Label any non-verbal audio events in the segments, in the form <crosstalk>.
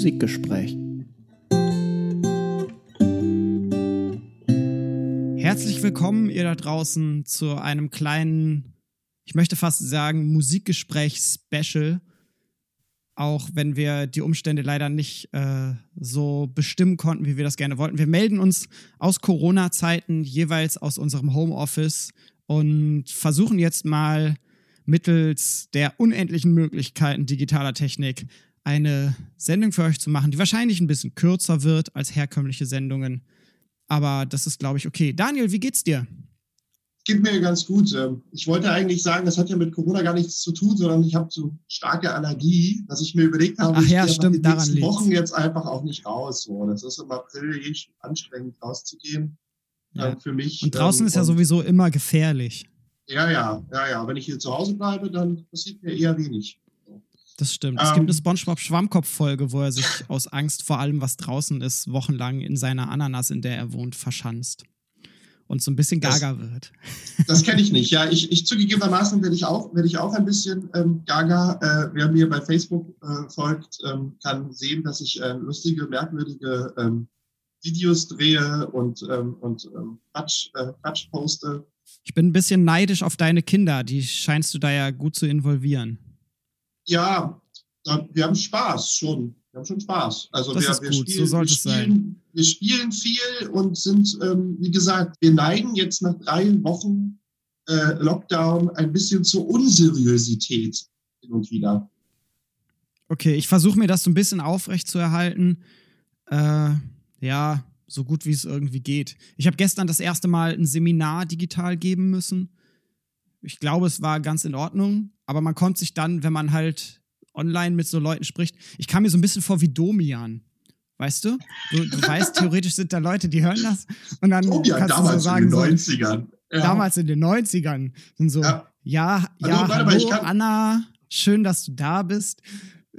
Musikgespräch. Herzlich willkommen, ihr da draußen, zu einem kleinen, ich möchte fast sagen, Musikgespräch-Special. Auch wenn wir die Umstände leider nicht äh, so bestimmen konnten, wie wir das gerne wollten. Wir melden uns aus Corona-Zeiten jeweils aus unserem Homeoffice und versuchen jetzt mal mittels der unendlichen Möglichkeiten digitaler Technik eine Sendung für euch zu machen, die wahrscheinlich ein bisschen kürzer wird als herkömmliche Sendungen. Aber das ist, glaube ich, okay. Daniel, wie geht's dir? Geht mir ganz gut. Ähm, ich wollte eigentlich sagen, das hat ja mit Corona gar nichts zu tun, sondern ich habe so starke Allergie, dass ich mir überlegt habe, Ach ja, ich stimmt, die daran nächsten liegt's. Wochen jetzt einfach auch nicht raus. So, das ist im April eh schon anstrengend rauszugehen Ja. ähm, für mich. Und draußen ähm, ist ja sowieso immer gefährlich. Ja, ja, ja, ja. Wenn ich hier zu Hause bleibe, dann passiert mir eher wenig. Das stimmt. es Ähm. gibt eine SpongeBob-Schwammkopf-Folge, wo er sich aus Angst vor allem, was draußen ist, wochenlang in seiner Ananas, in der er wohnt, verschanzt. Und so ein bisschen Das- gaga wird. Das kenne ich nicht. Ja, ich, ich zugegebenermaßen werde ich auch, werde ich auch ein bisschen ähm, gaga. Äh, wer mir bei Facebook äh, folgt, ähm, kann sehen, dass ich äh, lustige, merkwürdige ähm, Videos drehe und, ähm, und ähm, Quatsch, äh, Quatsch poste. Ich bin ein bisschen neidisch auf deine Kinder. Die scheinst du da ja gut zu involvieren. Ja, wir haben Spaß schon. Wir haben schon Spaß. Also Das wir, ist wir, gut, so spielen, sollte wir, es sein. wir spielen viel und sind, ähm, wie gesagt, wir neigen jetzt nach drei Wochen äh, Lockdown ein bisschen zur Unseriosität hin und wieder. Okay, ich versuche mir das so ein bisschen aufrecht zu erhalten. Äh, ja, so gut wie es irgendwie geht. Ich habe gestern das erste Mal ein Seminar digital geben müssen. Ich glaube, es war ganz in Ordnung, aber man konnte sich dann, wenn man halt online mit so Leuten spricht, ich kam mir so ein bisschen vor wie Domian. Weißt du? Du, du <laughs> weißt, theoretisch sind da Leute, die hören das und dann Oh ja, kannst du so damals sagen, in den 90ern. Ja. damals in den 90ern sind so, ja, Ja. ja, Also, warte mal, hallo kann- Anna, schön, dass du da bist.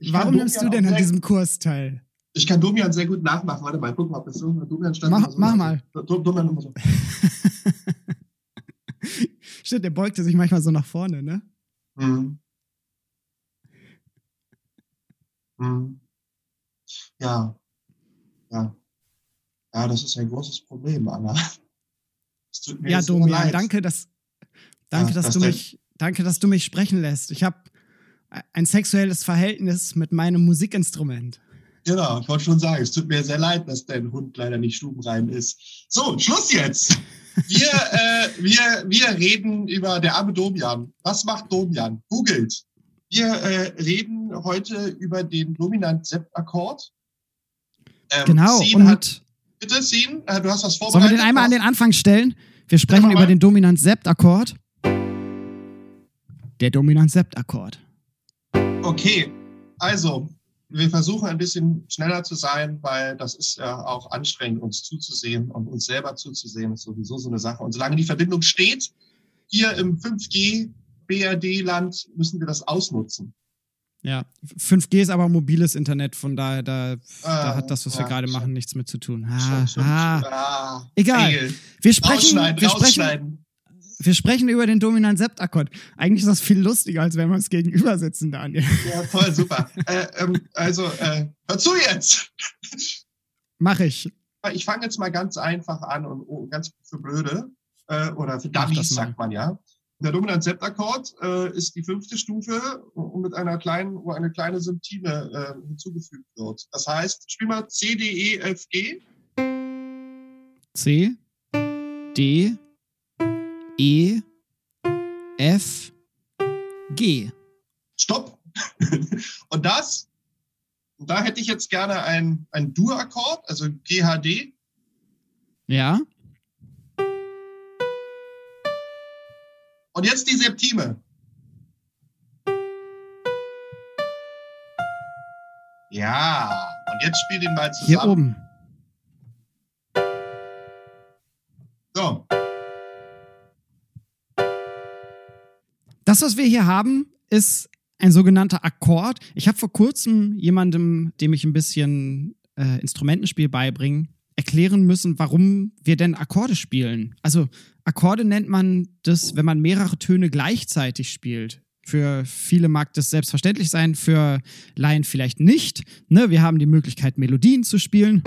Warum nimmst du denn an diesem Kurs teil? Ich kann Domian sehr gut nachmachen. Warte mal, guck mal, ob das so Domian stand. Mach- so mach mal. Do- Domian immer so. <laughs> Stimmt, der beugte sich manchmal so nach vorne, ne? Hm. Hm. Ja. Ja. Ja, das ist ein großes Problem, Anna. Ja, Domian, leid. danke, dass, danke, Ja, dass das du mich, danke, dass du mich sprechen lässt. Ich habe ein sexuelles Verhältnis mit meinem Musikinstrument. Genau, ich wollte schon sagen, es tut mir sehr leid, dass dein Hund leider nicht stubenrein ist. So, Schluss jetzt! Wir, <laughs> äh, wir, wir reden über der arme Domian. Was macht Domian? Googelt. Wir äh, reden heute über den Dominant-Sept-Akkord. Ähm, Genau. Sin Und hat, bitte, Sin, äh, du hast was vorbereitet. sollen wir den einmal an den Anfang stellen? Wir sprechen über den Dominant-Sept-Akkord. Der Dominant-Sept-Akkord. Okay, also wir versuchen ein bisschen schneller zu sein, weil das ist ja auch anstrengend, uns zuzusehen und uns selber zuzusehen, ist sowieso so eine Sache. Und solange die Verbindung steht, hier im 5G BRD-Land müssen wir das ausnutzen. Ja, 5G ist aber mobiles Internet, von daher, da, da Ah, hat das, was wir ja, gerade schon. machen, nichts mit zu tun. Schon, Ah, schon, ah. schon. Ah, Egal. Fail. Wir sprechen, wir sprechen. Wir sprechen über den Dominant-Sept-Akkord. Eigentlich ist das viel lustiger, als wenn wir uns gegenüber sitzen, Daniel. Ja, toll, super. äh, ähm, also, äh, hör zu jetzt! Mach ich. Ich fange jetzt mal ganz einfach an und oh, ganz für Blöde äh, oder für Dummies, sagt man ja. Der dominant Septakkord äh, ist die fünfte Stufe mit einer kleinen, wo eine kleine Symptime äh, hinzugefügt wird. Das heißt, spiel mal C, D, E, F, G. C, D, E, F, G. Stopp. <laughs> und das, da hätte ich jetzt gerne ein, ein Dur-Akkord, also GHD. Ja? Und jetzt die Septime. Ja, und jetzt spiel den mal zusammen. Hier oben. Das, was wir hier haben, ist ein sogenannter Akkord. Ich habe vor kurzem jemandem, dem ich ein bisschen äh, Instrumentenspiel beibringe, erklären müssen, warum wir denn Akkorde spielen. Also Akkorde nennt man das, wenn man mehrere Töne gleichzeitig spielt. Für viele mag das selbstverständlich sein, für Laien vielleicht nicht. Ne, wir haben die Möglichkeit, Melodien zu spielen.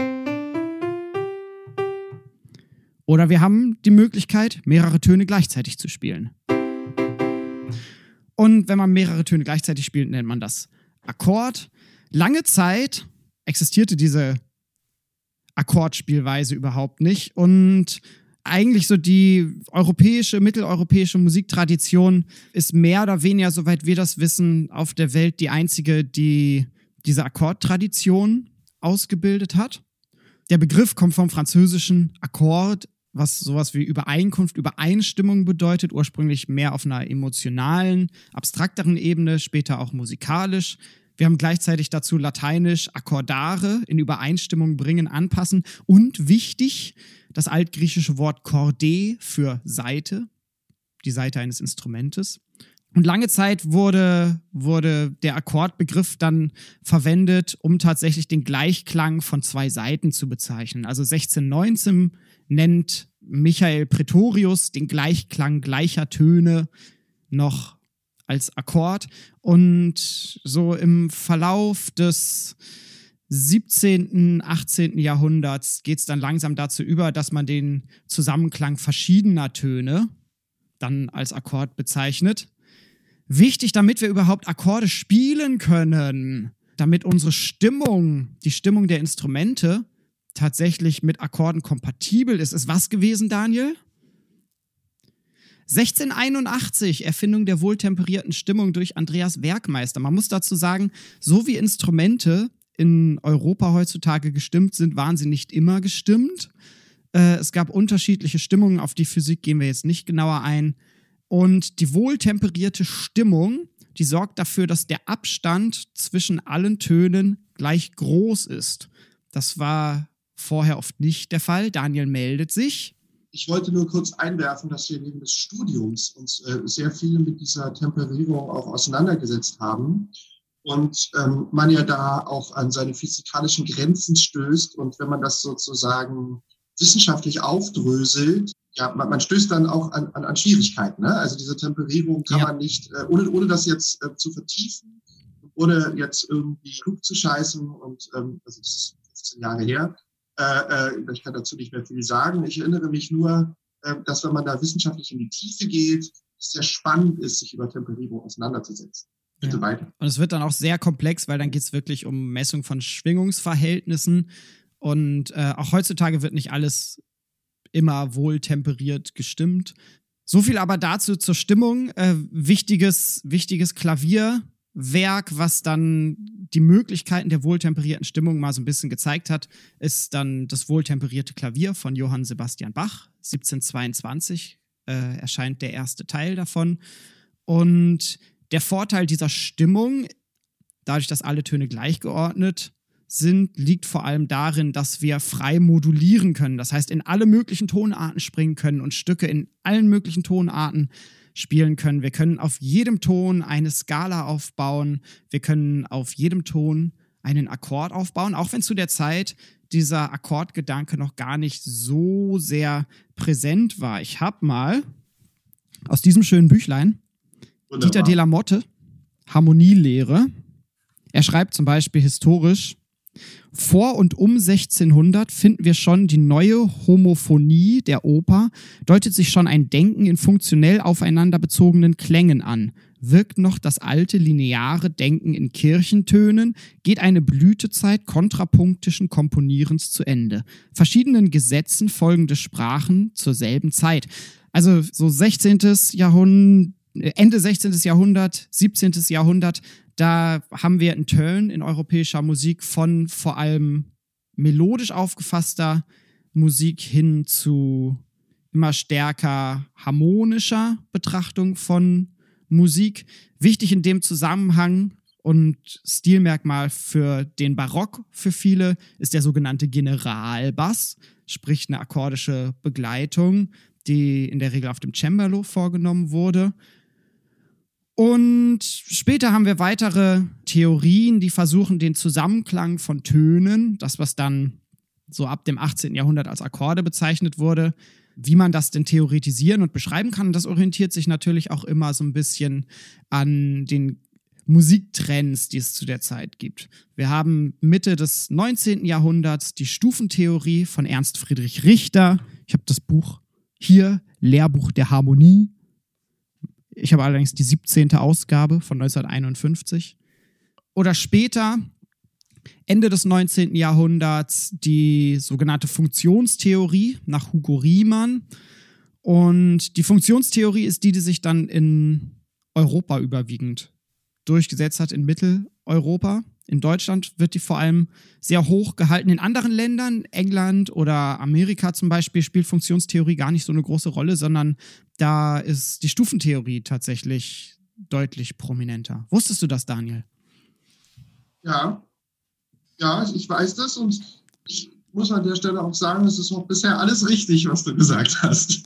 Oder wir haben die Möglichkeit, mehrere Töne gleichzeitig zu spielen. Und wenn man mehrere Töne gleichzeitig spielt, nennt man das Akkord. Lange Zeit existierte diese Akkordspielweise überhaupt nicht. Und eigentlich so die europäische, mitteleuropäische Musiktradition ist mehr oder weniger, soweit wir das wissen, auf der Welt die einzige, die diese Akkordtradition ausgebildet hat. Der Begriff kommt vom französischen Akkord, was sowas wie Übereinkunft, Übereinstimmung bedeutet, ursprünglich mehr auf einer emotionalen, abstrakteren Ebene, später auch musikalisch. Wir haben gleichzeitig dazu lateinisch Akkordare in Übereinstimmung bringen, anpassen und wichtig, das altgriechische Wort Corde für Seite, die Seite eines Instrumentes. Und lange Zeit wurde, wurde der Akkordbegriff dann verwendet, um tatsächlich den Gleichklang von zwei Seiten zu bezeichnen. Also 1619 nennt Michael Pretorius den Gleichklang gleicher Töne noch als Akkord. Und so im Verlauf des 17., 18. Jahrhunderts geht es dann langsam dazu über, dass man den Zusammenklang verschiedener Töne dann als Akkord bezeichnet. Wichtig, damit wir überhaupt Akkorde spielen können, damit unsere Stimmung, die Stimmung der Instrumente tatsächlich mit Akkorden kompatibel ist, ist was gewesen, Daniel? 1681, Erfindung der wohltemperierten Stimmung durch Andreas Werkmeister. Man muss dazu sagen, so wie Instrumente in Europa heutzutage gestimmt sind, waren sie nicht immer gestimmt. Äh, es gab unterschiedliche Stimmungen, auf die Physik gehen wir jetzt nicht genauer ein. Und die wohltemperierte Stimmung, die sorgt dafür, dass der Abstand zwischen allen Tönen gleich groß ist. Das war vorher oft nicht der Fall. Daniel meldet sich. Ich wollte nur kurz einwerfen, dass wir neben des Studiums uns äh, sehr viel mit dieser Temperierung auch auseinandergesetzt haben und ähm, man ja da auch an seine physikalischen Grenzen stößt. Und wenn man das sozusagen wissenschaftlich aufdröselt, ja, man, man stößt dann auch an, an, an Schwierigkeiten. Ne? Also diese Temperierung kann ja. man nicht, äh, ohne, ohne das jetzt äh, zu vertiefen, ohne jetzt irgendwie klug zu scheißen und ähm, also das ist 15 Jahre her, ich kann dazu nicht mehr viel sagen. Ich erinnere mich nur, äh, dass wenn man da wissenschaftlich in die Tiefe geht, es sehr spannend ist, sich über Temperierung auseinanderzusetzen. Bitte ja. weiter. Und es wird dann auch sehr komplex, weil dann geht es wirklich um Messung von Schwingungsverhältnissen. Und äh, auch heutzutage wird nicht alles immer wohl temperiert gestimmt. So viel aber dazu zur Stimmung. Äh, wichtiges, wichtiges Klavier Werk, was dann die Möglichkeiten der wohltemperierten Stimmung mal so ein bisschen gezeigt hat, ist dann das wohltemperierte Klavier von Johann Sebastian Bach. 1722 äh, erscheint der erste Teil davon. Und der Vorteil dieser Stimmung, dadurch, dass alle Töne gleichgeordnet sind, liegt vor allem darin, dass wir frei modulieren können. Das heißt, in alle möglichen Tonarten springen können und Stücke in allen möglichen Tonarten spielen können. Wir können auf jedem Ton eine Skala aufbauen. Wir können auf jedem Ton einen Akkord aufbauen, auch wenn zu der Zeit dieser Akkordgedanke noch gar nicht so sehr präsent war. Ich habe mal aus diesem schönen Büchlein Wunderbar. Dieter de la Motte, Harmonielehre. Er schreibt zum Beispiel historisch, vor und um 1600 finden wir schon die neue Homophonie der Oper, deutet sich schon ein Denken in funktionell aufeinander bezogenen Klängen an. Wirkt noch das alte lineare Denken in Kirchentönen, geht eine Blütezeit kontrapunktischen Komponierens zu Ende. Verschiedenen Gesetzen folgende Sprachen zur selben Zeit. Also so 16. Jahrhundert, Ende 16. Jahrhundert, 17. Jahrhundert, da haben wir einen Turn in europäischer Musik von vor allem melodisch aufgefasster Musik hin zu immer stärker harmonischer Betrachtung von Musik. Wichtig in dem Zusammenhang und Stilmerkmal für den Barock für viele ist der sogenannte Generalbass, sprich eine akkordische Begleitung, die in der Regel auf dem Cembalo vorgenommen wurde. Und später haben wir weitere Theorien, die versuchen, den Zusammenklang von Tönen, das, was dann so ab dem 18. Jahrhundert als Akkorde bezeichnet wurde, wie man das denn theoretisieren und beschreiben kann. Und das orientiert sich natürlich auch immer so ein bisschen an den Musiktrends, die es zu der Zeit gibt. Wir haben Mitte des 19. Jahrhunderts die Stufentheorie von Ernst Friedrich Richter. Ich habe das Buch hier, Lehrbuch der Harmonie. Ich habe allerdings die 17. Ausgabe von 1951. Oder später, Ende des 19. Jahrhunderts, die sogenannte Funktionstheorie nach Hugo Riemann. Und die Funktionstheorie ist die, die sich dann in Europa überwiegend durchgesetzt hat, in Mitteleuropa. In Deutschland wird die vor allem sehr hoch gehalten. In anderen Ländern, England oder Amerika zum Beispiel, spielt Funktionstheorie gar nicht so eine große Rolle, sondern da ist die Stufentheorie tatsächlich deutlich prominenter. Wusstest du das, Daniel? Ja, ja, ich weiß das und ich muss an der Stelle auch sagen, es ist auch bisher alles richtig, was du gesagt hast.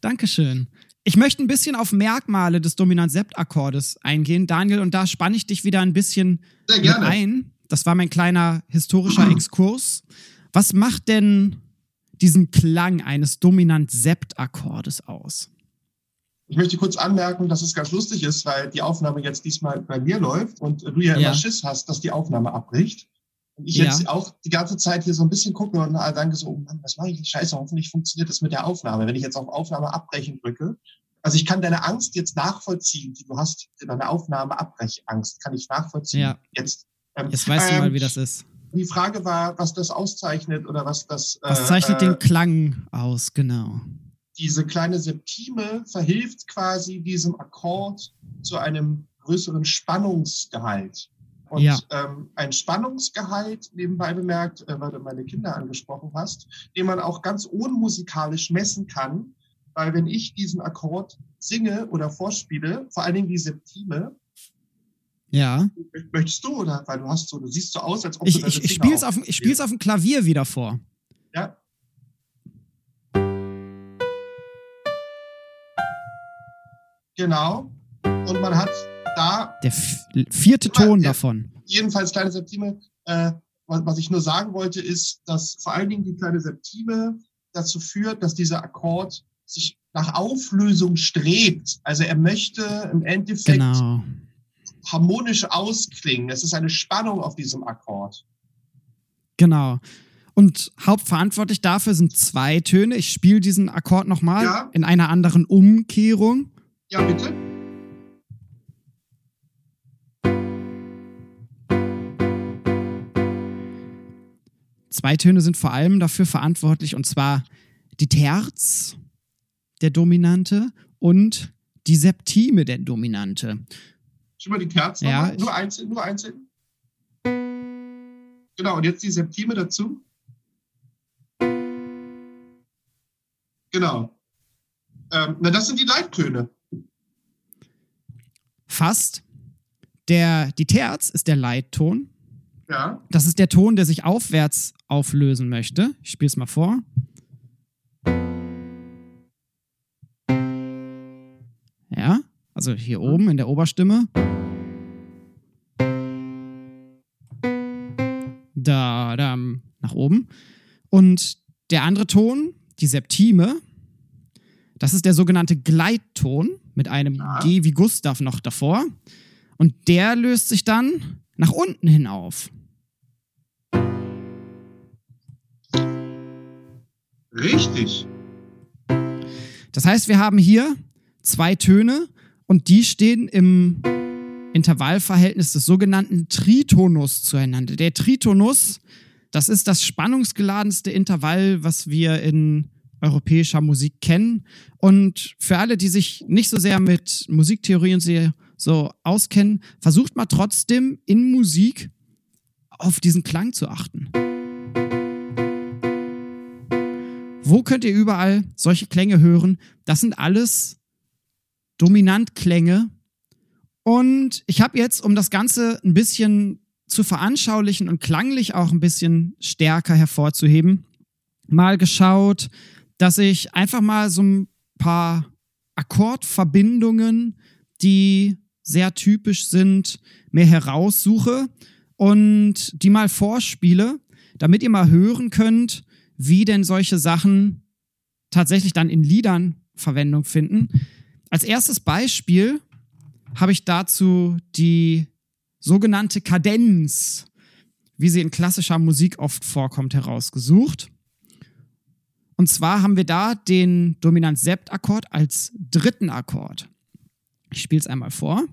Dankeschön. Ich möchte ein bisschen auf Merkmale des Dominant-Sept-Akkordes eingehen, Daniel, und da spanne ich dich wieder ein bisschen ein. Das war mein kleiner historischer <clears throat> Exkurs. Was macht denn diesen Klang eines Dominant-Sept-Akkordes aus? Ich möchte kurz anmerken, dass es ganz lustig ist, weil die Aufnahme jetzt diesmal bei mir läuft und du ja, ja. immer Schiss hast, dass die Aufnahme abbricht. Und ich ja. jetzt auch die ganze Zeit hier so ein bisschen gucke und denke so, oh Mann, was mache ich? Scheiße, hoffentlich funktioniert das mit der Aufnahme. Wenn ich jetzt auf Aufnahme abbrechen drücke, also ich kann deine Angst jetzt nachvollziehen, die du hast, deine Aufnahme Abbrechangst, kann ich nachvollziehen. Ja. Jetzt, ähm, jetzt weißt ähm, du mal, wie das ist. Die Frage war, was das auszeichnet oder was das. Was äh, zeichnet äh, den Klang aus, genau. Diese kleine Septime verhilft quasi diesem Akkord zu einem größeren Spannungsgehalt. Und ja. ähm, ein Spannungsgehalt, nebenbei bemerkt, äh, weil du meine Kinder angesprochen hast, den man auch ganz unmusikalisch messen kann, weil wenn ich diesen Akkord singe oder vorspiele, vor allen Dingen die Septime, ja. Möchtest du oder weil du hast so, du siehst so aus, als ob ich, du ich, ich spiele es auf, ich spiel's auf dem Klavier wieder vor. Ja. Genau. Und man hat da. Der vierte Ton ja, davon. Jedenfalls kleine Septime. Äh, was ich nur sagen wollte, ist, dass vor allen Dingen die kleine Septime dazu führt, dass dieser Akkord sich nach Auflösung strebt. Also er möchte im Endeffekt genau. harmonisch ausklingen. Es ist eine Spannung auf diesem Akkord. Genau. Und hauptverantwortlich dafür sind zwei Töne. Ich spiele diesen Akkord nochmal ja. in einer anderen Umkehrung. Ja, bitte. Zwei Töne sind vor allem dafür verantwortlich, und zwar die Terz, der Dominante, und die Septime, der Dominante. Schon mal die Terz ja, nur einzeln, nur einzeln. Genau, und jetzt die Septime dazu. Genau. Ähm, na, das sind die Leittöne. Fast. Der, die Terz ist der Leitton. Ja. Das ist der Ton, der sich aufwärts auflösen möchte. Ich spiele es mal vor. Ja, also hier oben in der Oberstimme. Da, da, nach oben. Und der andere Ton, die Septime, das ist der sogenannte Gleitton mit einem ja. G wie Gustav noch davor. Und der löst sich dann nach unten hin auf. Richtig. Das heißt, wir haben hier zwei Töne und die stehen im Intervallverhältnis des sogenannten Tritonus zueinander. Der Tritonus, das ist das spannungsgeladenste Intervall, was wir in europäischer Musik kennen. Und für alle, die sich nicht so sehr mit Musiktheorie und so auskennen, versucht mal trotzdem in Musik auf diesen Klang zu achten. Wo könnt ihr überall solche Klänge hören? Das sind alles Dominantklänge. Und ich habe jetzt, um das Ganze ein bisschen zu veranschaulichen und klanglich auch ein bisschen stärker hervorzuheben, mal geschaut, dass ich einfach mal so ein paar Akkordverbindungen, die sehr typisch sind, mir heraussuche und die mal vorspiele, damit ihr mal hören könnt, wie denn solche Sachen tatsächlich dann in Liedern Verwendung finden. Als erstes Beispiel habe ich dazu die sogenannte Kadenz, wie sie in klassischer Musik oft vorkommt, herausgesucht. Und zwar haben wir da den Dominant-Sept-Akkord als dritten Akkord. Ich spiele es einmal vor.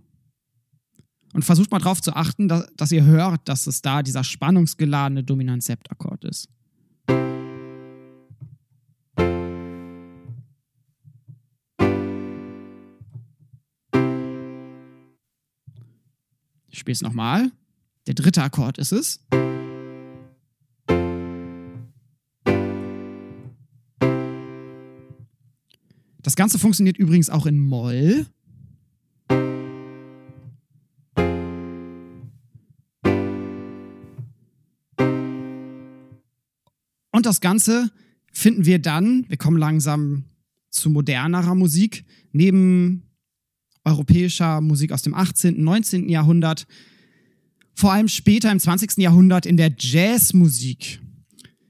Und versucht mal darauf zu achten, dass, dass, ihr hört, dass es da dieser spannungsgeladene Dominant-Sept-Akkord ist. Ich spiele es nochmal. Der dritte Akkord ist es. Das Ganze funktioniert übrigens auch in Moll. Und das Ganze finden wir dann, wir kommen langsam zu modernerer Musik, neben europäischer Musik aus dem 18., 19. Jahrhundert, vor allem später im 20. Jahrhundert in der Jazzmusik.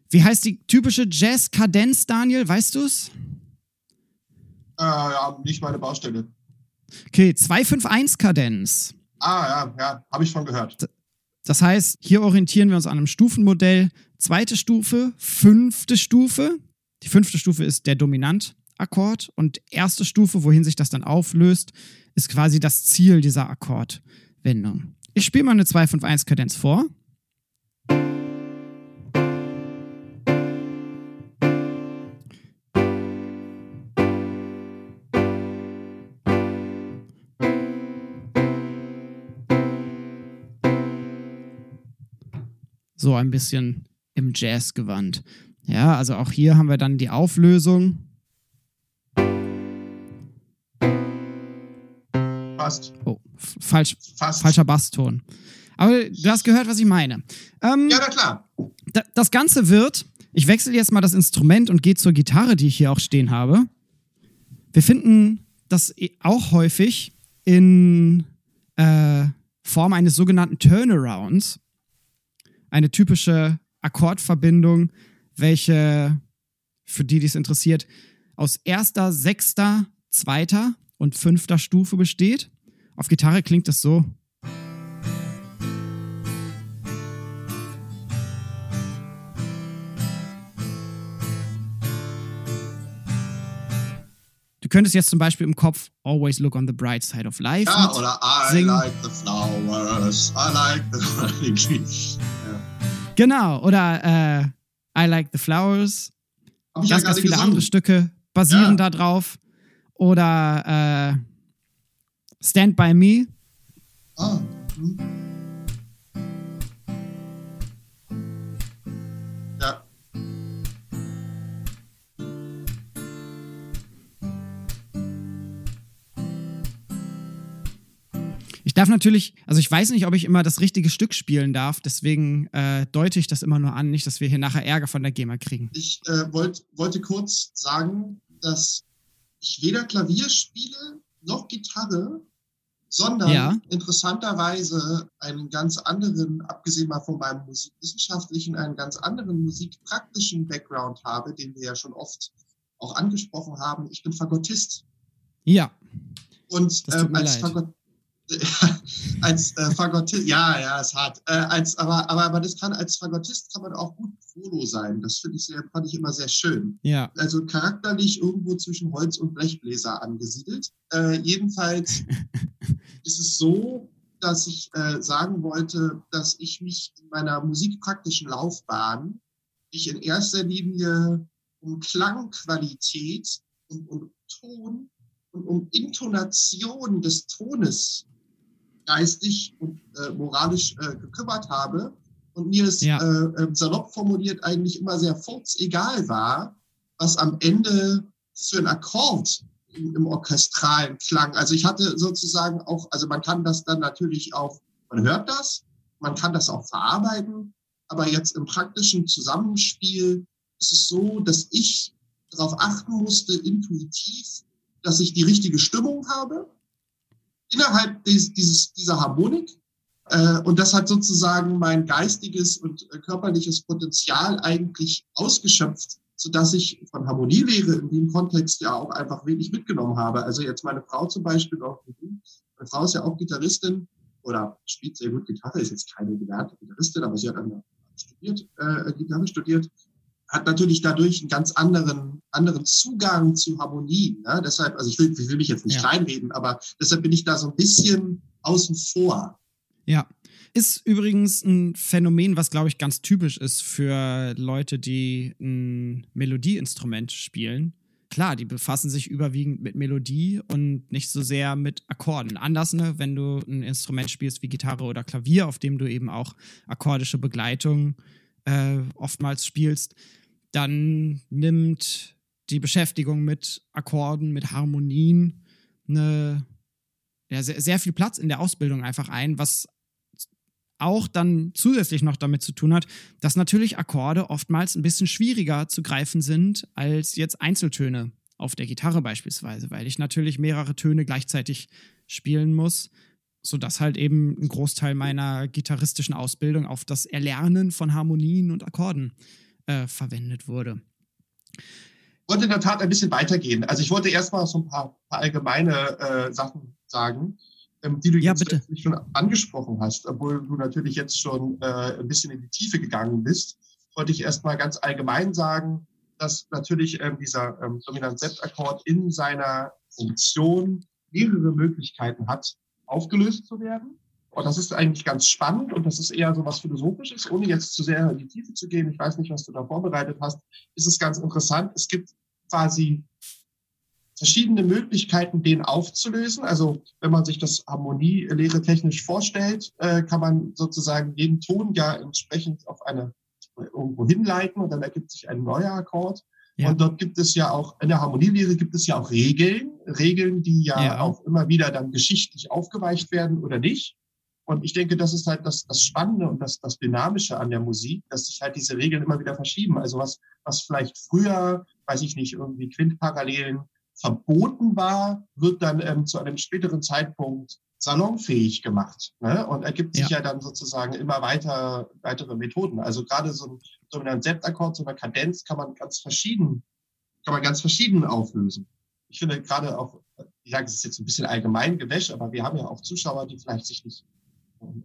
Wie heißt die typische Jazz-Kadenz, Daniel? Weißt du es? Äh, ja, nicht meine Baustelle. Okay, 251-Kadenz. Ah, ja, ja, habe ich von gehört. Das heißt, hier orientieren wir uns an einem Stufenmodell. Zweite Stufe, fünfte Stufe. Die fünfte Stufe ist der Dominantakkord und erste Stufe, wohin sich das dann auflöst, ist quasi das Ziel dieser Akkordwendung. Ich spiele mal eine 251-Kadenz vor. so ein bisschen im Jazz-Gewand. Ja, also auch hier haben wir dann die Auflösung. Fast. Oh, falsch, Fast. falscher Basston. Aber du hast gehört, was ich meine. Ähm, ja, na klar. Das Ganze wird, ich wechsle jetzt mal das Instrument und gehe zur Gitarre, die ich hier auch stehen habe. Wir finden das auch häufig in äh, Form eines sogenannten Turnarounds eine typische Akkordverbindung, welche, für die, die es interessiert, aus erster, sechster, zweiter und fünfter Stufe besteht. Auf Gitarre klingt das so. Du könntest jetzt zum Beispiel im Kopf Always Look on the Bright Side of Life. Ja, oder I singen. like the flowers, I like the. Genau, oder äh, I Like the Flowers. Ganz, ja ganz viele gesungen. andere Stücke basieren ja. da drauf. Oder äh, Stand By Me. Ah. Hm. Darf natürlich, also ich weiß nicht, ob ich immer das richtige Stück spielen darf, deswegen äh, deute ich das immer nur an, nicht, dass wir hier nachher Ärger von der GEMA kriegen. Ich äh, wollt, wollte kurz sagen, dass ich weder Klavier spiele noch Gitarre, sondern ja. interessanterweise einen ganz anderen, abgesehen mal von meinem musikwissenschaftlichen, einen ganz anderen musikpraktischen Background habe, den wir ja schon oft auch angesprochen haben. Ich bin Fagottist. Ja. Und äh, als Fagottist <laughs> als äh, Fagottist, ja, ja, ist hart. Äh, als, aber, aber, aber das kann als Fagottist kann man auch gut Prolo sein. Das finde ich sehr, fand ich immer sehr schön. Ja. Also charakterlich irgendwo zwischen Holz und Blechbläser angesiedelt. Äh, jedenfalls <laughs> ist es so, dass ich äh, sagen wollte, dass ich mich in meiner musikpraktischen Laufbahn ich in erster Linie um Klangqualität und um Ton und um Intonation des Tones geistig und äh, moralisch äh, gekümmert habe und mir es ja. äh, ähm, salopp formuliert eigentlich immer sehr egal war, was am Ende für ein Akkord im, im orchestralen Klang. Also ich hatte sozusagen auch, also man kann das dann natürlich auch, man hört das, man kann das auch verarbeiten, aber jetzt im praktischen Zusammenspiel ist es so, dass ich darauf achten musste, intuitiv, dass ich die richtige Stimmung habe, innerhalb des, dieses, dieser Harmonik. Äh, und das hat sozusagen mein geistiges und äh, körperliches Potenzial eigentlich ausgeschöpft, sodass ich von Harmonielehre in dem Kontext ja auch einfach wenig mitgenommen habe. Also jetzt meine Frau zum Beispiel, auch meine Frau ist ja auch Gitarristin oder spielt sehr gut Gitarre, ist jetzt keine gelernte Gitarristin, aber sie hat dann studiert, äh, Gitarre studiert, hat natürlich dadurch einen ganz anderen, anderen Zugang zu Harmonie. Ne? Deshalb, also ich will, ich will mich jetzt nicht ja. kleinreden, aber deshalb bin ich da so ein bisschen außen vor. Ja, ist übrigens ein Phänomen, was, glaube ich, ganz typisch ist für Leute, die ein Melodieinstrument spielen. Klar, die befassen sich überwiegend mit Melodie und nicht so sehr mit Akkorden. Anders, ne, wenn du ein Instrument spielst wie Gitarre oder Klavier, auf dem du eben auch akkordische Begleitung äh, oftmals spielst, dann nimmt die Beschäftigung mit Akkorden, mit Harmonien eine, ja, sehr, sehr viel Platz in der Ausbildung einfach ein, was auch dann zusätzlich noch damit zu tun hat, dass natürlich Akkorde oftmals ein bisschen schwieriger zu greifen sind als jetzt Einzeltöne auf der Gitarre beispielsweise, weil ich natürlich mehrere Töne gleichzeitig spielen muss, sodass halt eben ein Großteil meiner gitarristischen Ausbildung auf das Erlernen von Harmonien und Akkorden äh, verwendet wurde. Ich wollte in der Tat ein bisschen weitergehen. Also ich wollte erstmal so ein paar, paar allgemeine äh, Sachen sagen ähm, die du ja, jetzt bitte. schon angesprochen hast, obwohl du natürlich jetzt schon äh, ein bisschen in die Tiefe gegangen bist, wollte ich erstmal ganz allgemein sagen, dass natürlich ähm, dieser ähm, Dominant-Sept-Akkord in seiner Funktion mehrere Möglichkeiten hat, aufgelöst zu werden. Und das ist eigentlich ganz spannend und das ist eher so was Philosophisches, ohne jetzt zu sehr in die Tiefe zu gehen. Ich weiß nicht, was du da vorbereitet hast. Ist es ganz interessant. Es gibt quasi verschiedene Möglichkeiten, den aufzulösen. Also wenn man sich das Harmonielehre technisch vorstellt, äh, kann man sozusagen jeden Ton ja entsprechend auf eine irgendwo hinleiten und dann ergibt sich ein neuer Akkord. Ja. Und dort gibt es ja auch, in der Harmonielehre gibt es ja auch Regeln, Regeln, die ja, ja, auch immer wieder dann geschichtlich aufgeweicht werden oder nicht. Und ich denke, das ist halt das, das Spannende und das, das Dynamische an der Musik, dass sich halt diese Regeln immer wieder verschieben. Also was, was vielleicht früher, weiß ich nicht, irgendwie Quintparallelen verboten war, wird dann ähm, zu einem späteren Zeitpunkt salonfähig gemacht ne? und ergibt sich ja. ja dann sozusagen immer weiter weitere Methoden. Also gerade so ein dominant Septakkord, so eine Kadenz kann man ganz verschieden, kann man ganz verschieden auflösen. Ich finde gerade auch, ich sage, es ist jetzt ein bisschen allgemein gewäsch, aber wir haben ja auch Zuschauer, die vielleicht sich nicht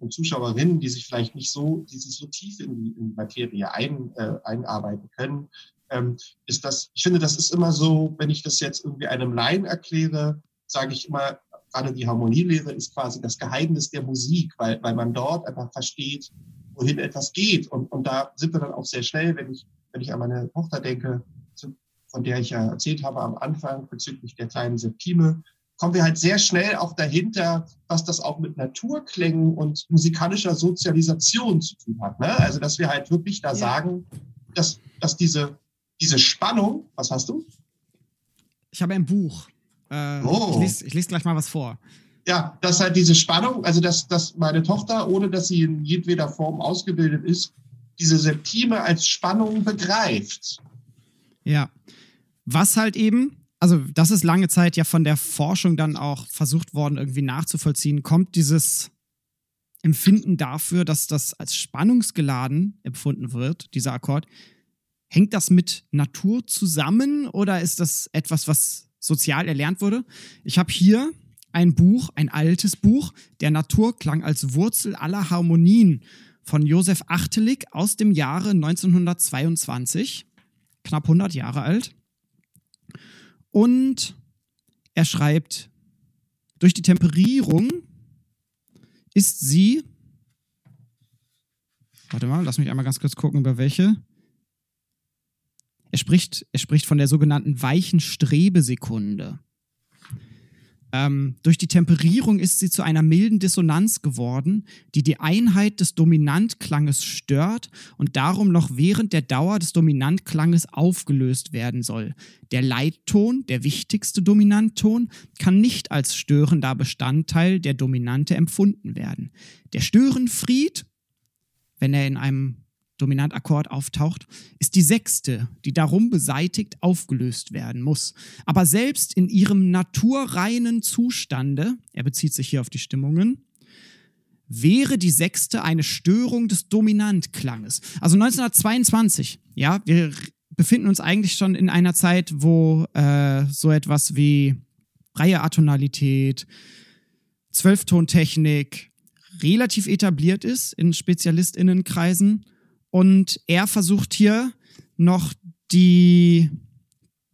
und Zuschauerinnen, die sich vielleicht nicht so, die sich so tief in die, in die Materie ein, äh, einarbeiten können, ähm, ist das, ich finde, das ist immer so, wenn ich das jetzt irgendwie einem Laien erkläre, sage ich immer, gerade die Harmonielehre ist quasi das Geheimnis der Musik, weil, weil man dort einfach versteht, wohin etwas geht. Und, und da sind wir dann auch sehr schnell, wenn ich, wenn ich an meine Tochter denke, von der ich ja erzählt habe am Anfang bezüglich der kleinen Septime, kommen wir halt sehr schnell auch dahinter, was das auch mit Naturklängen und musikalischer Sozialisation zu tun hat. Ne? Also, dass wir halt wirklich da ja. sagen, dass, dass diese diese Spannung, was hast du? Ich habe ein Buch. Äh, oh. ich, lese, lese gleich mal was vor. Ja, dass halt diese Spannung, also dass, dass meine Tochter, ohne dass sie in jedweder Form ausgebildet ist, diese Septime als Spannung begreift. Ja. Was halt eben, also das ist lange Zeit ja von der Forschung dann auch versucht worden, irgendwie nachzuvollziehen, kommt dieses Empfinden dafür, dass das als spannungsgeladen empfunden wird, dieser Akkord, Hängt das mit Natur zusammen oder ist das etwas, was sozial erlernt wurde? Ich habe hier ein Buch, ein altes Buch, Der Naturklang als Wurzel aller Harmonien von Josef Achtelig aus dem Jahre 1922, knapp 100 Jahre alt. Und er schreibt, durch die Temperierung ist sie, warte mal, lass mich einmal ganz kurz gucken, über welche. Er spricht, er spricht von der sogenannten weichen Strebesekunde. Ähm, durch die Temperierung ist sie zu einer milden Dissonanz geworden, die die Einheit des Dominantklanges stört und darum noch während der Dauer des Dominantklanges aufgelöst werden soll. Der Leitton, der wichtigste Dominantton, kann nicht als störender Bestandteil der Dominante empfunden werden. Der Störenfried, wenn er in einem Dominantakkord auftaucht, ist die sechste, die darum beseitigt aufgelöst werden muss. Aber selbst in ihrem naturreinen Zustande, er bezieht sich hier auf die Stimmungen, wäre die sechste eine Störung des Dominantklanges. Also 1922, ja, wir befinden uns eigentlich schon in einer Zeit, wo äh, so etwas wie freie Atonalität, Zwölftontechnik relativ etabliert ist in SpezialistInnenkreisen. Und er versucht hier noch die,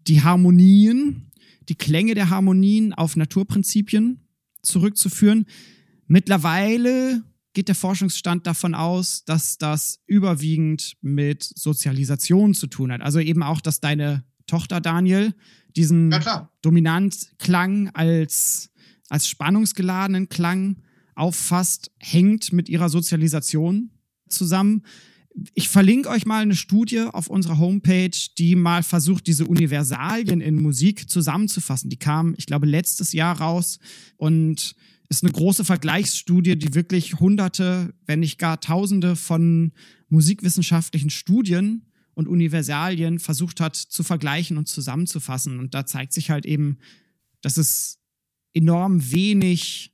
die Harmonien, die Klänge der Harmonien auf Naturprinzipien zurückzuführen. Mittlerweile geht der Forschungsstand davon aus, dass das überwiegend mit Sozialisation zu tun hat. Also eben auch, dass deine Tochter Daniel diesen ja, Dominantklang als, als spannungsgeladenen Klang auffasst, hängt mit ihrer Sozialisation zusammen. Ich verlinke euch mal eine Studie auf unserer Homepage, die mal versucht, diese Universalien in Musik zusammenzufassen. Die kam, ich glaube, letztes Jahr raus und ist eine große Vergleichsstudie, die wirklich hunderte, wenn nicht gar tausende von musikwissenschaftlichen Studien und Universalien versucht hat zu vergleichen und zusammenzufassen. Und da zeigt sich halt eben, dass es enorm wenig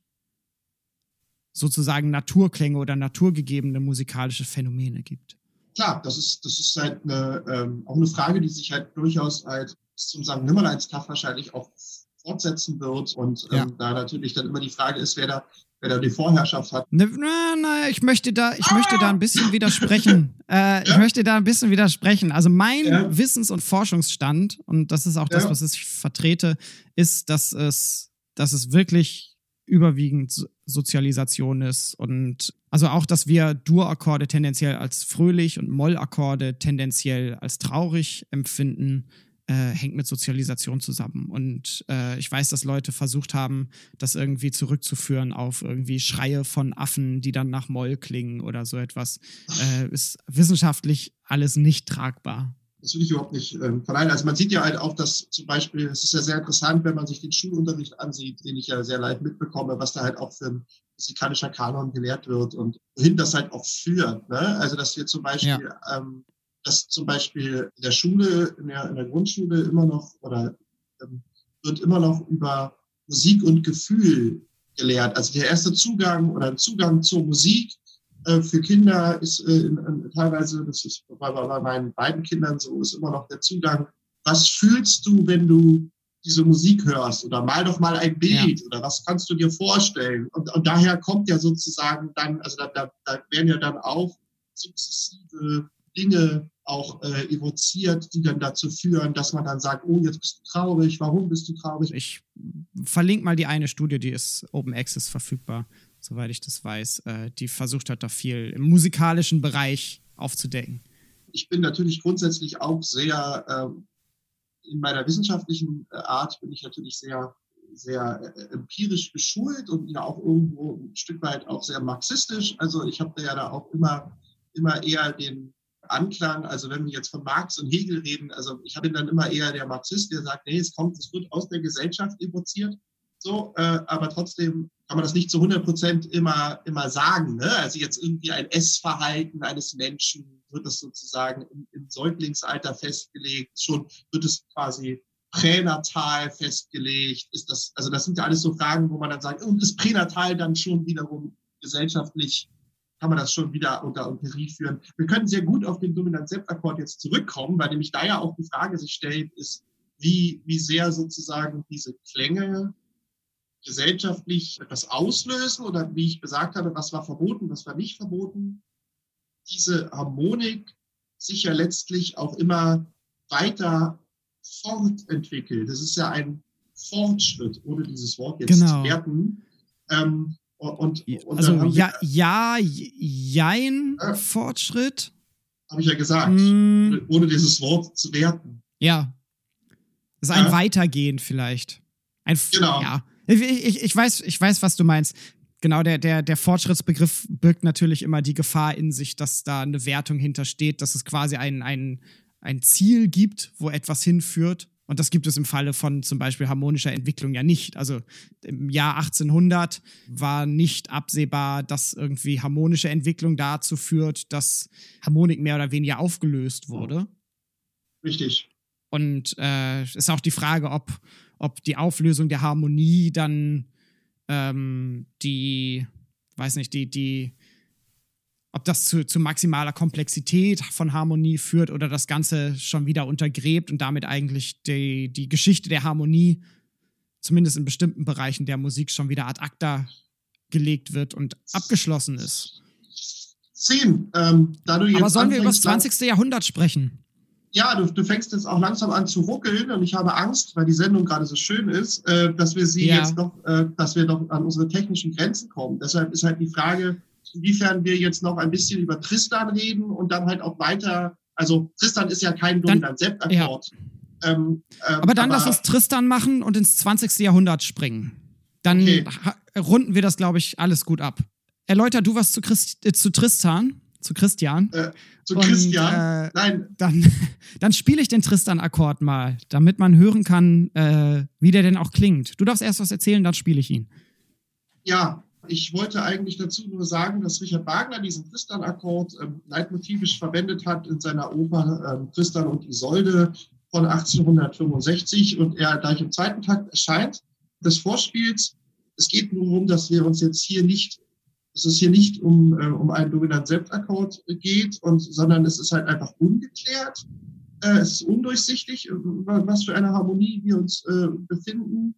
sozusagen Naturklänge oder naturgegebene musikalische Phänomene gibt. Klar, das ist, das ist halt eine, ähm, auch eine Frage, die sich halt durchaus halt zum St. Nimmerleinstag wahrscheinlich auch fortsetzen wird und ähm, ja. da natürlich dann immer die Frage ist, wer da, wer da die Vorherrschaft hat. Ne, na, na, ich möchte da, ich ah! möchte da ein bisschen widersprechen. <laughs> äh, ja? Ich möchte da ein bisschen widersprechen. Also mein ja. Wissens- und Forschungsstand, und das ist auch das, was ich vertrete, ist, dass es, dass es wirklich überwiegend Sozialisation ist und also auch, dass wir Dur-Akkorde tendenziell als fröhlich und Moll-Akkorde tendenziell als traurig empfinden äh, hängt mit Sozialisation zusammen. Und äh, ich weiß, dass Leute versucht haben, das irgendwie zurückzuführen auf irgendwie Schreie von Affen, die dann nach Moll klingen oder so etwas. Äh, ist wissenschaftlich alles nicht tragbar. Das will ich überhaupt nicht ähm, verleihen. Also man sieht ja halt auch, dass zum Beispiel, es ist ja sehr interessant, wenn man sich den Schulunterricht ansieht, den ich ja sehr live mitbekomme, was da halt auch für ein musikalischer Kanon gelehrt wird und wohin das halt auch führt. Ne? Also dass wir zum Beispiel ja. ähm, dass zum Beispiel in der Schule, in der, in der Grundschule immer noch oder ähm, wird immer noch über Musik und Gefühl gelehrt. Also der erste Zugang oder Zugang zur Musik für Kinder ist äh, teilweise, das ist bei, bei meinen beiden Kindern so, ist immer noch der Zugang. Was fühlst du, wenn du diese Musik hörst oder mal doch mal ein Bild ja. oder was kannst du dir vorstellen? Und, und daher kommt ja sozusagen dann, also da, da, da werden ja dann auch sukzessive Dinge auch äh, evoziert, die dann dazu führen, dass man dann sagt, oh, jetzt bist du traurig, warum bist du traurig? Ich verlinke mal die eine Studie, die ist Open Access verfügbar, soweit ich das weiß, äh, die versucht hat, da viel im musikalischen Bereich aufzudecken. Ich bin natürlich grundsätzlich auch sehr, äh, in meiner wissenschaftlichen äh, Art bin ich natürlich sehr sehr äh, empirisch geschult und ja auch irgendwo ein Stück weit auch sehr marxistisch. Also ich habe da ja da auch immer, immer eher den, Anklang, also wenn wir jetzt von Marx und Hegel reden, also ich bin dann immer eher der Marxist, der sagt, nee, es kommt, es wird aus der Gesellschaft evoziert, so, äh, aber trotzdem kann man das nicht zu 100 Prozent immer, immer sagen. Ne? Also jetzt irgendwie ein Essverhalten eines Menschen wird das sozusagen im, im Säuglingsalter festgelegt, schon wird es quasi pränatal festgelegt, ist das, also das sind ja alles so Fragen, wo man dann sagt, und ist pränatal dann schon wiederum gesellschaftlich kann man das schon wieder unter Empirie führen. Wir können sehr gut auf den Dominant-Sept-Akkord jetzt zurückkommen, weil nämlich da ja auch die Frage sich stellt, ist, wie, wie sehr sozusagen diese Klänge gesellschaftlich etwas auslösen oder wie ich gesagt habe, was war verboten, was war nicht verboten. Diese Harmonik sich ja letztlich auch immer weiter fortentwickelt. Das ist ja ein Fortschritt, ohne dieses Wort jetzt genau. zu werten. Ähm, und, und also ja, ja, jein, ja, Fortschritt. Habe ich ja gesagt, mm. ohne dieses Wort zu werten. Ja. Das ist ein ja. Weitergehen vielleicht. Ein, genau. Ja. Ich, ich, ich, weiß, ich weiß, was du meinst. Genau, der, der, der Fortschrittsbegriff birgt natürlich immer die Gefahr in sich, dass da eine Wertung hintersteht, dass es quasi ein, ein, ein Ziel gibt, wo etwas hinführt und das gibt es im Falle von zum Beispiel harmonischer Entwicklung ja nicht. Also im Jahr 1800 war nicht absehbar, dass irgendwie harmonische Entwicklung dazu führt, dass Harmonik mehr oder weniger aufgelöst wurde. Richtig. Und äh, ist auch die Frage, ob, ob die Auflösung der Harmonie dann ähm, die, weiß nicht, die, die ob das zu, zu maximaler Komplexität von Harmonie führt oder das Ganze schon wieder untergräbt und damit eigentlich die, die Geschichte der Harmonie, zumindest in bestimmten Bereichen der Musik, schon wieder ad acta gelegt wird und abgeschlossen ist. Zehn. Ähm, da du jetzt Aber sollen wir über das 20. Jahrhundert sprechen? Ja, du, du, fängst jetzt auch langsam an zu ruckeln und ich habe Angst, weil die Sendung gerade so schön ist, äh, dass wir sie ja. jetzt noch, äh, dass wir noch an unsere technischen Grenzen kommen. Deshalb ist halt die Frage, inwiefern wir jetzt noch ein bisschen über Tristan reden und dann halt auch weiter, also Tristan ist ja kein Dominant-Sept-Akkord. Ja. Ähm, ähm, aber dann aber, lass uns Tristan machen und ins 20. Jahrhundert springen. Dann okay. runden wir das, glaube ich, alles gut ab. Erläuter du was zu, Christ, äh, zu Tristan, zu Christian. Äh, zu und, Christian? Äh, Nein. Dann, dann spiele ich den Tristan-Akkord mal, damit man hören kann, äh, wie der denn auch klingt. Du darfst erst was erzählen, dann spiele ich ihn. Ja, ich wollte eigentlich dazu nur sagen, dass Richard Wagner diesen Tristan-Akkord ähm, leitmotivisch verwendet hat in seiner Oper ähm, Tristan und Isolde von 1865 und er gleich im zweiten Takt erscheint des Vorspiels. Es geht nur darum, dass wir uns jetzt hier nicht, dass es hier nicht um, äh, um einen dominanten Selbstakkord geht, und, sondern es ist halt einfach ungeklärt. Äh, es ist undurchsichtig, äh, was für eine Harmonie wir uns äh, befinden.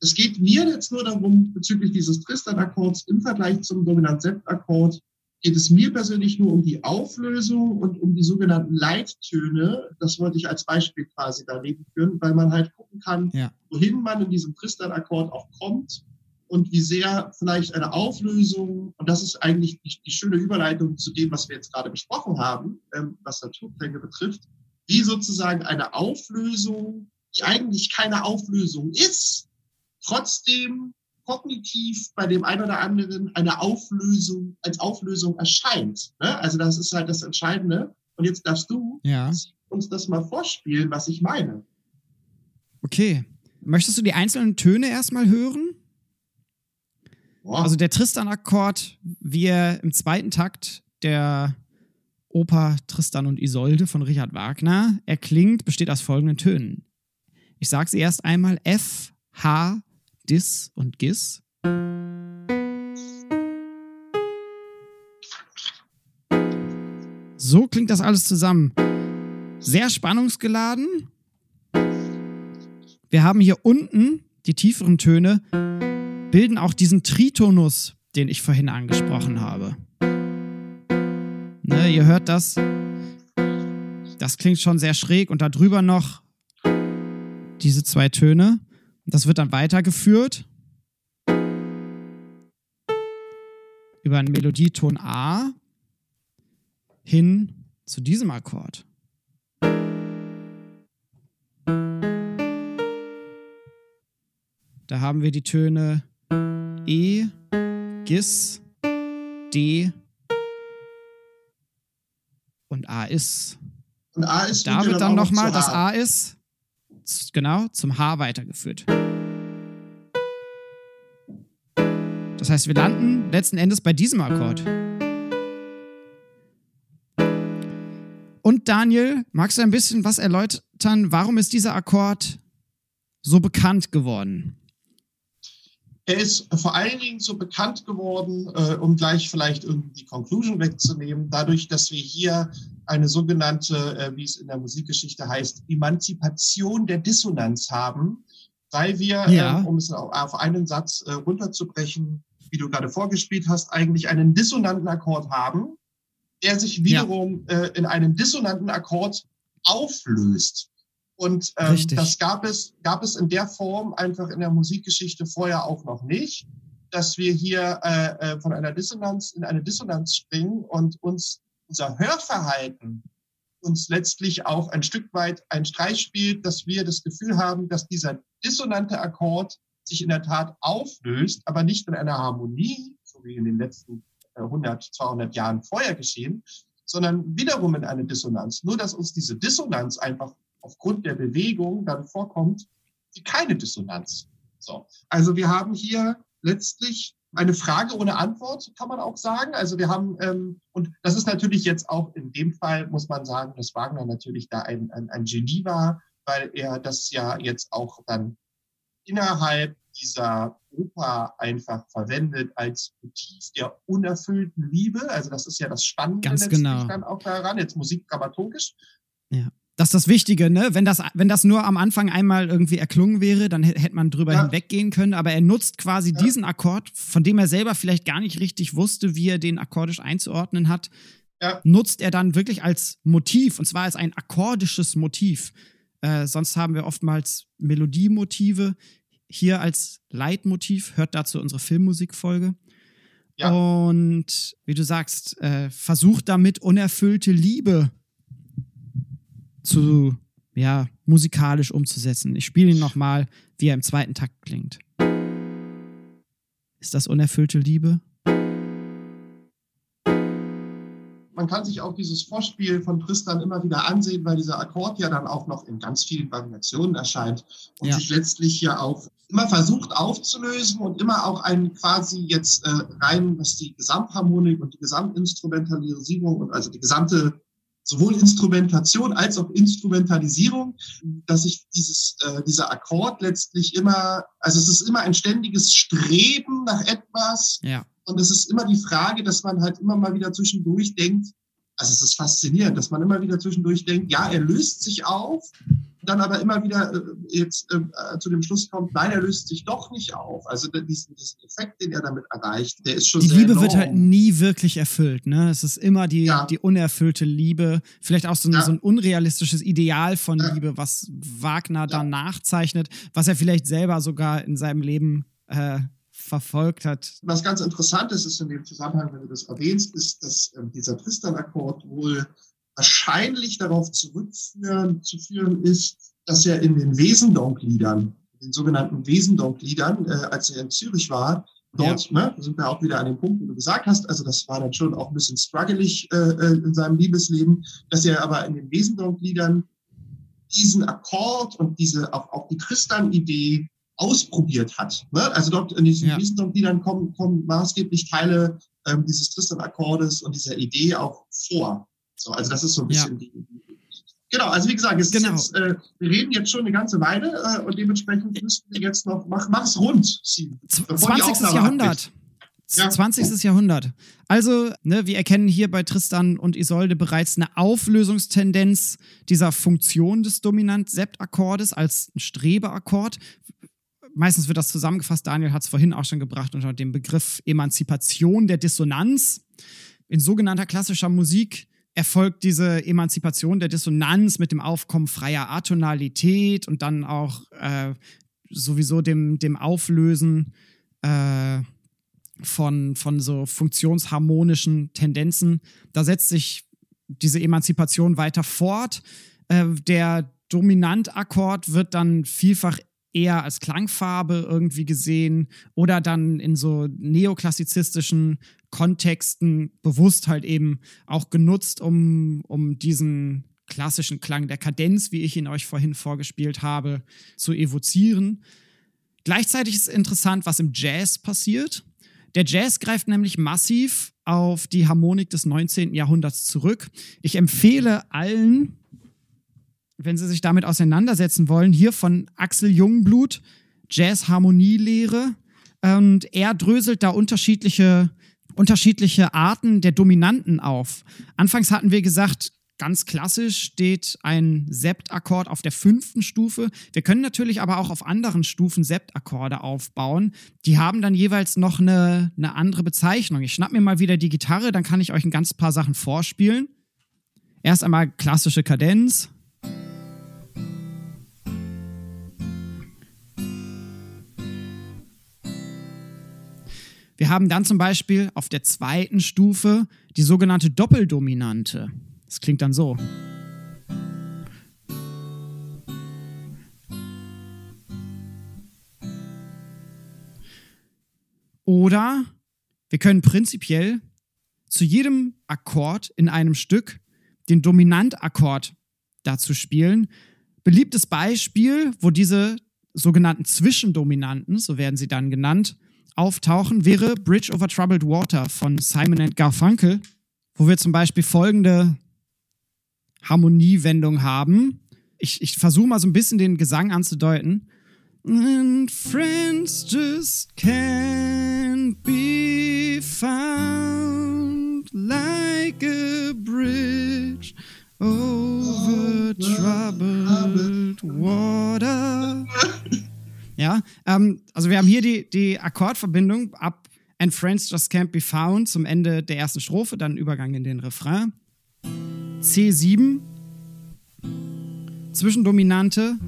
Es geht mir jetzt nur darum, bezüglich dieses Tristan-Akkords im Vergleich zum Dominant-Sept-Akkord, geht es mir persönlich nur um die Auflösung und um die sogenannten Leittöne. Das wollte ich als Beispiel quasi daneben führen, weil man halt gucken kann, ja. wohin man in diesem Tristan-Akkord auch kommt und wie sehr vielleicht eine Auflösung, und das ist eigentlich die, die schöne Überleitung zu dem, was wir jetzt gerade besprochen haben, ähm, was Naturklänge betrifft, wie sozusagen eine Auflösung, die eigentlich keine Auflösung ist, trotzdem kognitiv bei dem einen oder anderen eine Auflösung als Auflösung erscheint. Ne? Also das ist halt das Entscheidende. Und jetzt darfst du ja. uns das mal vorspielen, was ich meine. Okay. Möchtest du die einzelnen Töne erstmal hören? Boah. Also der Tristan-Akkord, wie er im zweiten Takt der Oper Tristan und Isolde von Richard Wagner erklingt, besteht aus folgenden Tönen. Ich sage sie erst einmal F, H, Dis und Gis. So klingt das alles zusammen. Sehr spannungsgeladen. Wir haben hier unten die tieferen Töne, bilden auch diesen Tritonus, den ich vorhin angesprochen habe. Ne, ihr hört das. Das klingt schon sehr schräg und darüber noch diese zwei Töne. Das wird dann weitergeführt über einen Melodieton A hin zu diesem Akkord. Da haben wir die Töne E, Gis, D und A ist. Und A ist da wird dann nochmal das A ist genau, zum H weitergeführt. Das heißt, wir landen letzten Endes bei diesem Akkord. Und Daniel, magst du ein bisschen was erläutern? Warum ist dieser Akkord so bekannt geworden? Er ist vor allen Dingen so bekannt geworden, äh, um gleich vielleicht irgendwie die Conclusion wegzunehmen, dadurch, dass wir hier eine sogenannte, äh, wie es in der Musikgeschichte heißt, Emanzipation der Dissonanz haben, weil wir, ja. äh, um es auf einen Satz äh, runterzubrechen, wie du gerade vorgespielt hast, eigentlich einen dissonanten Akkord haben, der sich wiederum ja. äh, in einem dissonanten Akkord auflöst. Und ähm, das gab es, gab es in der Form einfach in der Musikgeschichte vorher auch noch nicht, dass wir hier äh, äh, von einer Dissonanz in eine Dissonanz springen und uns unser Hörverhalten uns letztlich auch ein Stück weit ein Streich spielt, dass wir das Gefühl haben, dass dieser dissonante Akkord sich in der Tat auflöst, aber nicht in einer Harmonie, so wie in den letzten 100, äh, 200 Jahren vorher geschehen, sondern wiederum in eine Dissonanz. Nur, dass uns diese Dissonanz einfach aufgrund der Bewegung dann vorkommt, wie keine Dissonanz. So. Also wir haben hier letztlich eine Frage ohne Antwort, kann man auch sagen. Also wir haben, ähm, und das ist natürlich jetzt auch in dem Fall, muss man sagen, dass Wagner natürlich da ein, ein, ein Genie war, weil er das ja jetzt auch dann innerhalb dieser Oper einfach verwendet als Motiv der unerfüllten Liebe. Also das ist ja das Spannende Ganz genau. dann auch daran, jetzt musikdramaturgisch. Ja. Das ist das Wichtige, ne? Wenn das, wenn das nur am Anfang einmal irgendwie erklungen wäre, dann hätte man drüber ja. hinweggehen können. Aber er nutzt quasi ja. diesen Akkord, von dem er selber vielleicht gar nicht richtig wusste, wie er den akkordisch einzuordnen hat, ja. nutzt er dann wirklich als Motiv, und zwar als ein akkordisches Motiv. Äh, sonst haben wir oftmals Melodiemotive. Hier als Leitmotiv, hört dazu unsere Filmmusikfolge. Ja. Und wie du sagst, äh, versucht damit unerfüllte Liebe zu, ja, musikalisch umzusetzen. Ich spiele ihn nochmal, wie er im zweiten Takt klingt. Ist das unerfüllte Liebe? Man kann sich auch dieses Vorspiel von Tristan immer wieder ansehen, weil dieser Akkord ja dann auch noch in ganz vielen Variationen erscheint und ja. sich letztlich ja auch immer versucht aufzulösen und immer auch einen quasi jetzt äh, rein, was die Gesamtharmonik und die Gesamtinstrumentalisierung und also die gesamte sowohl Instrumentation als auch Instrumentalisierung, dass sich dieses, äh, dieser Akkord letztlich immer, also es ist immer ein ständiges Streben nach etwas. Ja. Und es ist immer die Frage, dass man halt immer mal wieder zwischendurch denkt, also es ist faszinierend, dass man immer wieder zwischendurch denkt, ja, er löst sich auf, dann aber immer wieder äh, jetzt äh, zu dem Schluss kommt, nein, er löst sich doch nicht auf. Also diesen, diesen Effekt, den er damit erreicht, der ist schon Die Liebe enorm. wird halt nie wirklich erfüllt, ne? Es ist immer die, ja. die unerfüllte Liebe, vielleicht auch so ein, ja. so ein unrealistisches Ideal von ja. Liebe, was Wagner dann nachzeichnet, was er vielleicht selber sogar in seinem Leben äh, verfolgt hat. Was ganz interessant ist, ist in dem Zusammenhang, wenn du das erwähnst, ist, dass äh, dieser Tristan-Akkord wohl wahrscheinlich darauf zurückzuführen zu führen ist, dass er in den Wesendonk-Liedern, den sogenannten Wesendonk-Liedern, äh, als er in Zürich war, dort, ja. ne, sind wir auch wieder an dem Punkt, wo du gesagt hast, also das war dann schon auch ein bisschen struggelig äh, äh in seinem Liebesleben, dass er aber in den Wesendonk-Liedern diesen Akkord und diese auch, auch die Tristan-Idee ausprobiert hat. Ne? Also dort in diesen ja. Wesendonk-Liedern kommen, kommen maßgeblich Teile ähm, dieses Tristan-Akkordes und dieser Idee auch vor. So, also das ist so ein bisschen ja. die, Genau, also wie gesagt, es genau. ist jetzt, äh, wir reden jetzt schon eine ganze Weile äh, und dementsprechend müssten wir jetzt noch, mach, mach es rund, Steven, 20. Jahrhundert. Ja. 20. Jahrhundert. Also, ne, wir erkennen hier bei Tristan und Isolde bereits eine Auflösungstendenz dieser Funktion des Dominant-Sept-Akkordes als ein Strebeakkord. Meistens wird das zusammengefasst, Daniel hat es vorhin auch schon gebracht unter dem Begriff Emanzipation der Dissonanz. In sogenannter klassischer Musik erfolgt diese Emanzipation der Dissonanz mit dem Aufkommen freier Atonalität und dann auch äh, sowieso dem, dem Auflösen äh, von, von so funktionsharmonischen Tendenzen. Da setzt sich diese Emanzipation weiter fort. Äh, der Dominantakkord wird dann vielfach eher als Klangfarbe irgendwie gesehen oder dann in so neoklassizistischen Kontexten bewusst halt eben auch genutzt, um, um diesen klassischen Klang der Kadenz, wie ich ihn euch vorhin vorgespielt habe, zu evozieren. Gleichzeitig ist interessant, was im Jazz passiert. Der Jazz greift nämlich massiv auf die Harmonik des 19. Jahrhunderts zurück. Ich empfehle allen, wenn sie sich damit auseinandersetzen wollen, hier von Axel Jungblut, Jazz-Harmonielehre. Und er dröselt da unterschiedliche unterschiedliche Arten der Dominanten auf. Anfangs hatten wir gesagt, ganz klassisch steht ein Septakkord auf der fünften Stufe. Wir können natürlich aber auch auf anderen Stufen Septakkorde aufbauen. Die haben dann jeweils noch eine, eine andere Bezeichnung. Ich schnapp mir mal wieder die Gitarre, dann kann ich euch ein ganz paar Sachen vorspielen. Erst einmal klassische Kadenz. Wir haben dann zum Beispiel auf der zweiten Stufe die sogenannte Doppeldominante. Das klingt dann so. Oder wir können prinzipiell zu jedem Akkord in einem Stück den Dominantakkord dazu spielen. Beliebtes Beispiel, wo diese sogenannten Zwischendominanten, so werden sie dann genannt, auftauchen, wäre Bridge over Troubled Water von Simon and Garfunkel, wo wir zum Beispiel folgende Harmoniewendung haben. Ich, ich versuche mal so ein bisschen den Gesang anzudeuten. And friends just can't be found like a bridge over troubled water. <laughs> Ja, ähm, also wir haben hier die, die Akkordverbindung ab And Friends Just Can't Be Found zum Ende der ersten Strophe, dann Übergang in den Refrain. C7, Zwischendominante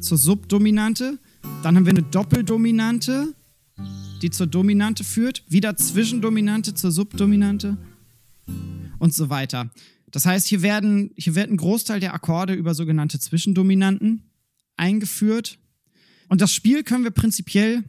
zur Subdominante. Dann haben wir eine Doppeldominante, die zur Dominante führt. Wieder Zwischendominante zur Subdominante und so weiter. Das heißt, hier, werden, hier wird ein Großteil der Akkorde über sogenannte Zwischendominanten eingeführt. Und das Spiel können wir prinzipiell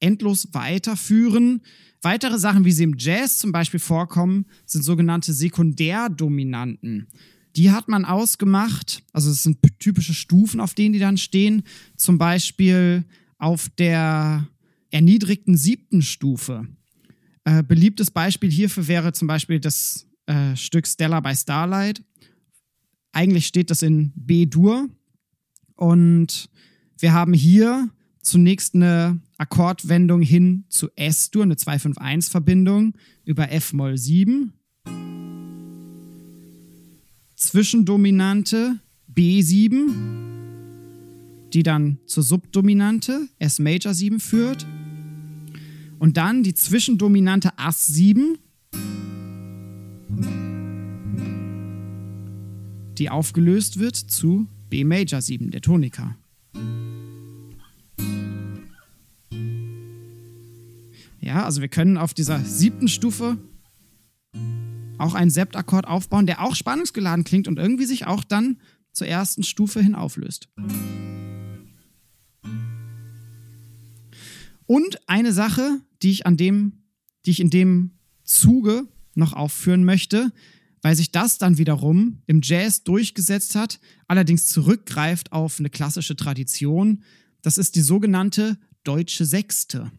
endlos weiterführen. Weitere Sachen, wie sie im Jazz zum Beispiel vorkommen, sind sogenannte Sekundärdominanten. Die hat man ausgemacht, also es sind typische Stufen, auf denen die dann stehen. Zum Beispiel auf der erniedrigten siebten Stufe. Äh, beliebtes Beispiel hierfür wäre zum Beispiel das äh, Stück Stella by Starlight. Eigentlich steht das in B-Dur. Und wir haben hier zunächst eine Akkordwendung hin zu S-Dur, eine 2-5-1-Verbindung über F-Moll 7. Zwischendominante B7, die dann zur Subdominante S Major 7 führt. Und dann die Zwischendominante Ass 7, die aufgelöst wird zu B Major 7, der Tonika. Ja, also wir können auf dieser siebten Stufe auch einen Septakkord aufbauen, der auch spannungsgeladen klingt und irgendwie sich auch dann zur ersten Stufe hin auflöst. Und eine Sache, die ich an dem, die ich in dem Zuge noch aufführen möchte, weil sich das dann wiederum im Jazz durchgesetzt hat, allerdings zurückgreift auf eine klassische Tradition. Das ist die sogenannte deutsche Sechste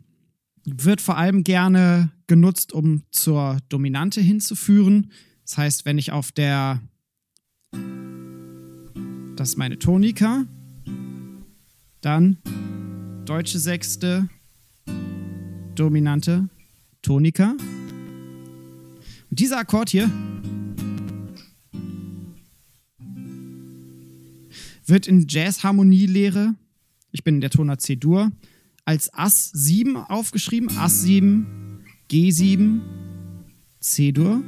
wird vor allem gerne genutzt, um zur Dominante hinzuführen. Das heißt, wenn ich auf der, das ist meine Tonika, dann deutsche Sechste, Dominante, Tonika. Und dieser Akkord hier wird in Jazz-Harmonielehre, ich bin in der Toner C-Dur, als Ass 7 aufgeschrieben. Ass 7, G7, C-Dur.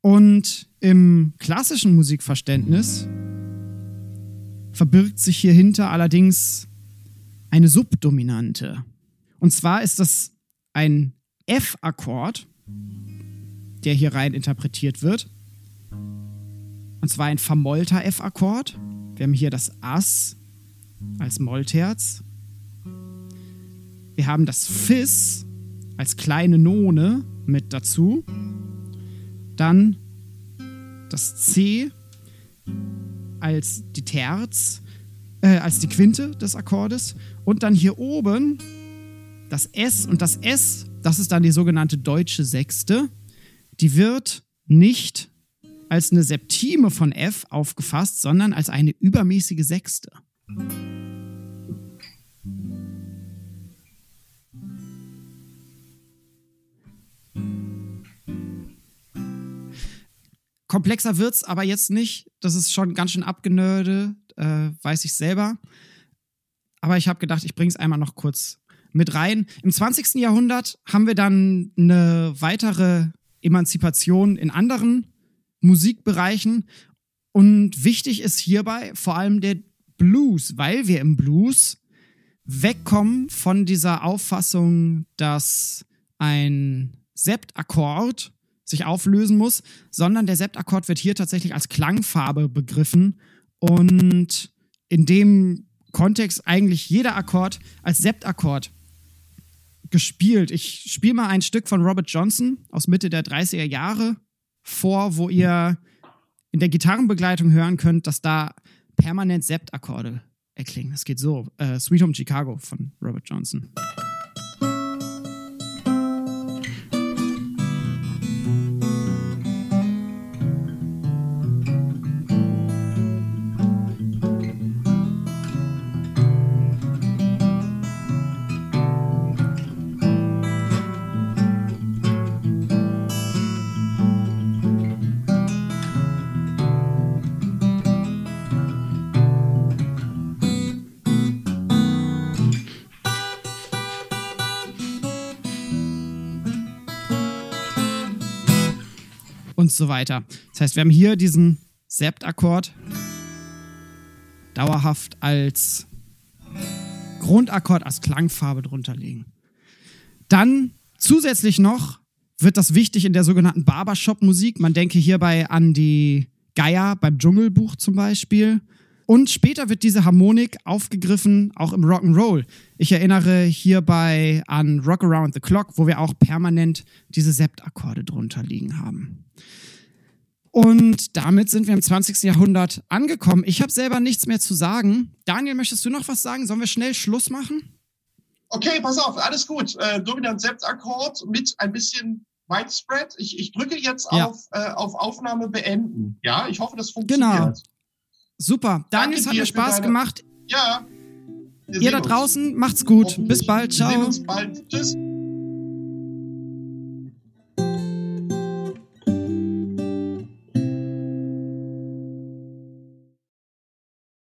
Und im klassischen Musikverständnis verbirgt sich hierhinter allerdings eine Subdominante. Und zwar ist das ein F-Akkord, der hier rein interpretiert wird. Und zwar ein vermollter F-Akkord. Wir haben hier das Ass als Mollterz wir haben das Fis als kleine None mit dazu. Dann das C als die Terz, äh, als die Quinte des Akkordes. Und dann hier oben das S. Und das S, das ist dann die sogenannte deutsche Sechste. Die wird nicht als eine Septime von F aufgefasst, sondern als eine übermäßige Sechste. Komplexer wird's aber jetzt nicht. Das ist schon ganz schön abgenörde, äh, weiß ich selber. Aber ich habe gedacht, ich bringe es einmal noch kurz mit rein. Im 20. Jahrhundert haben wir dann eine weitere Emanzipation in anderen Musikbereichen. Und wichtig ist hierbei vor allem der Blues, weil wir im Blues wegkommen von dieser Auffassung, dass ein Septakkord sich auflösen muss, sondern der Septakkord wird hier tatsächlich als Klangfarbe begriffen und in dem Kontext eigentlich jeder Akkord als Septakkord gespielt. Ich spiele mal ein Stück von Robert Johnson aus Mitte der 30er Jahre vor, wo ihr in der Gitarrenbegleitung hören könnt, dass da permanent Septakkorde erklingen. Das geht so. Äh, Sweet Home Chicago von Robert Johnson. Und so weiter. Das heißt, wir haben hier diesen Septakkord dauerhaft als Grundakkord, als Klangfarbe drunter legen. Dann zusätzlich noch wird das wichtig in der sogenannten Barbershop-Musik. Man denke hierbei an die Geier beim Dschungelbuch zum Beispiel. Und später wird diese Harmonik aufgegriffen, auch im Rock'n'Roll. Ich erinnere hierbei an Rock Around the Clock, wo wir auch permanent diese Septakkorde drunter liegen haben. Und damit sind wir im 20. Jahrhundert angekommen. Ich habe selber nichts mehr zu sagen. Daniel, möchtest du noch was sagen? Sollen wir schnell Schluss machen? Okay, pass auf, alles gut. Äh, Dominant Septakkord mit ein bisschen Widespread. Ich, ich drücke jetzt ja. auf, äh, auf Aufnahme beenden. Ja, ich hoffe, das funktioniert. Genau. Super. Daniel, es hat mir Spaß deine... gemacht. Ja. Ihr da draußen, macht's gut. Bis bald. Ciao. Uns bald. Tschüss.